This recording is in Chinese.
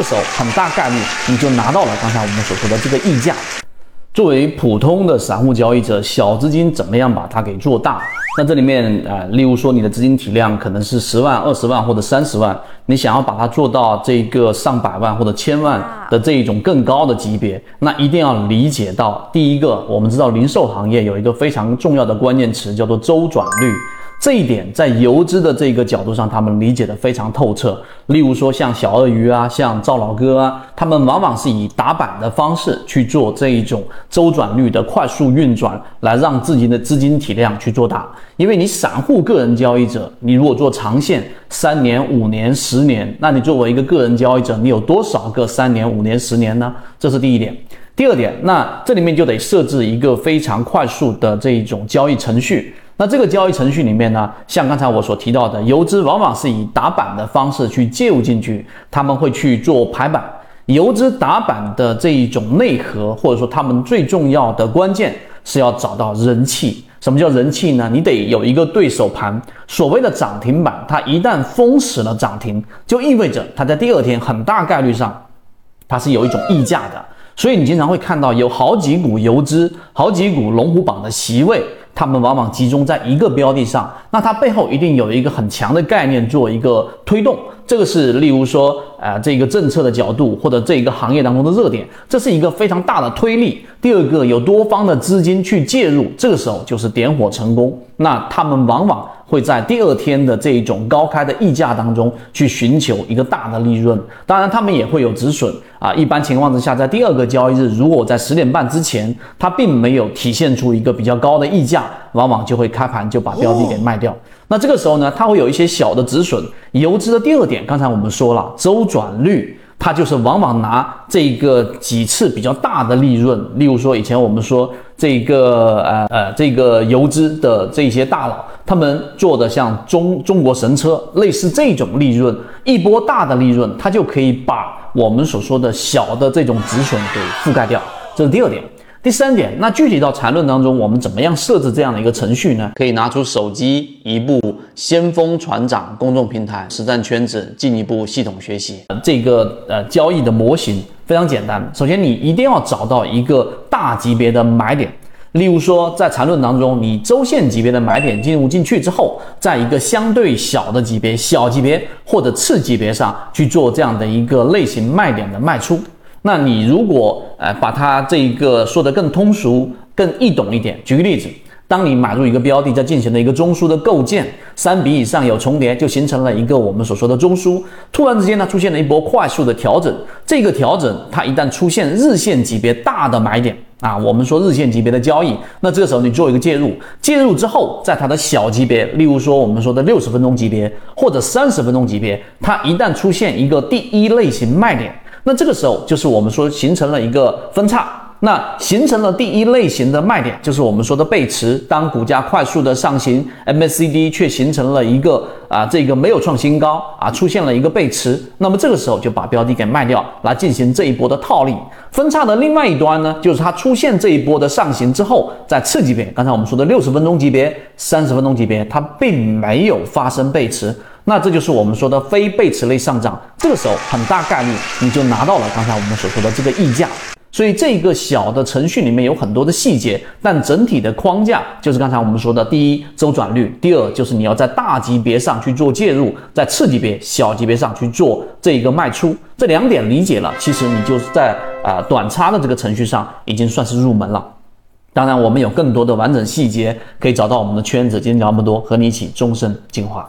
这时候很大概率你就拿到了刚才我们所说的这个溢价。作为普通的散户交易者，小资金怎么样把它给做大？那这里面啊，例如说你的资金体量可能是十万、二十万或者三十万，你想要把它做到这个上百万或者千万的这一种更高的级别，那一定要理解到，第一个，我们知道零售行业有一个非常重要的关键词叫做周转率。这一点在游资的这个角度上，他们理解的非常透彻。例如说，像小鳄鱼啊，像赵老哥啊，他们往往是以打板的方式去做这一种周转率的快速运转，来让自己的资金体量去做大。因为你散户个人交易者，你如果做长线，三年、五年、十年，那你作为一个个人交易者，你有多少个三年、五年、十年呢？这是第一点。第二点，那这里面就得设置一个非常快速的这一种交易程序。那这个交易程序里面呢，像刚才我所提到的，游资往往是以打板的方式去介入进去，他们会去做排版。游资打板的这一种内核，或者说他们最重要的关键是要找到人气。什么叫人气呢？你得有一个对手盘。所谓的涨停板，它一旦封死了涨停，就意味着它在第二天很大概率上，它是有一种溢价的。所以你经常会看到有好几股游资、好几股龙虎榜的席位。他们往往集中在一个标的上，那它背后一定有一个很强的概念做一个推动。这个是例如说，呃，这个政策的角度或者这一个行业当中的热点，这是一个非常大的推力。第二个，有多方的资金去介入，这个时候就是点火成功。那他们往往会在第二天的这一种高开的溢价当中去寻求一个大的利润。当然，他们也会有止损啊。一般情况之下，在第二个交易日，如果在十点半之前，它并没有体现出一个比较高的溢价，往往就会开盘就把标的给卖掉。那这个时候呢，它会有一些小的止损。游资的第二点，刚才我们说了，周转率，他就是往往拿这个几次比较大的利润。例如说，以前我们说这个呃呃这个游资的这些大佬，他们做的像中中国神车类似这种利润，一波大的利润，它就可以把我们所说的小的这种止损给覆盖掉。这是第二点。第三点，那具体到缠论当中，我们怎么样设置这样的一个程序呢？可以拿出手机，一部先锋船长公众平台实战圈子，进一步系统学习这个呃交易的模型非常简单。首先，你一定要找到一个大级别的买点，例如说在缠论当中，你周线级别的买点进入进去之后，在一个相对小的级别、小级别或者次级别上去做这样的一个类型卖点的卖出。那你如果呃把它这一个说的更通俗、更易懂一点，举个例子，当你买入一个标的，在进行了一个中枢的构建，三笔以上有重叠，就形成了一个我们所说的中枢。突然之间呢，出现了一波快速的调整，这个调整它一旦出现日线级别大的买点啊，我们说日线级别的交易，那这个时候你做一个介入，介入之后，在它的小级别，例如说我们说的六十分钟级别或者三十分钟级别，它一旦出现一个第一类型卖点。那这个时候就是我们说形成了一个分叉，那形成了第一类型的卖点，就是我们说的背驰。当股价快速的上行，MACD 却形成了一个啊这个没有创新高啊，出现了一个背驰，那么这个时候就把标的给卖掉，来进行这一波的套利。分叉的另外一端呢，就是它出现这一波的上行之后，在次级别，刚才我们说的六十分钟级别、三十分钟级别，它并没有发生背驰。那这就是我们说的非背驰类上涨，这个时候很大概率你就拿到了刚才我们所说的这个溢价。所以这个小的程序里面有很多的细节，但整体的框架就是刚才我们说的：第一，周转率；第二，就是你要在大级别上去做介入，在次级别、小级别上去做这一个卖出。这两点理解了，其实你就是在啊短差的这个程序上已经算是入门了。当然，我们有更多的完整细节可以找到我们的圈子。今天聊那么多，和你一起终身进化。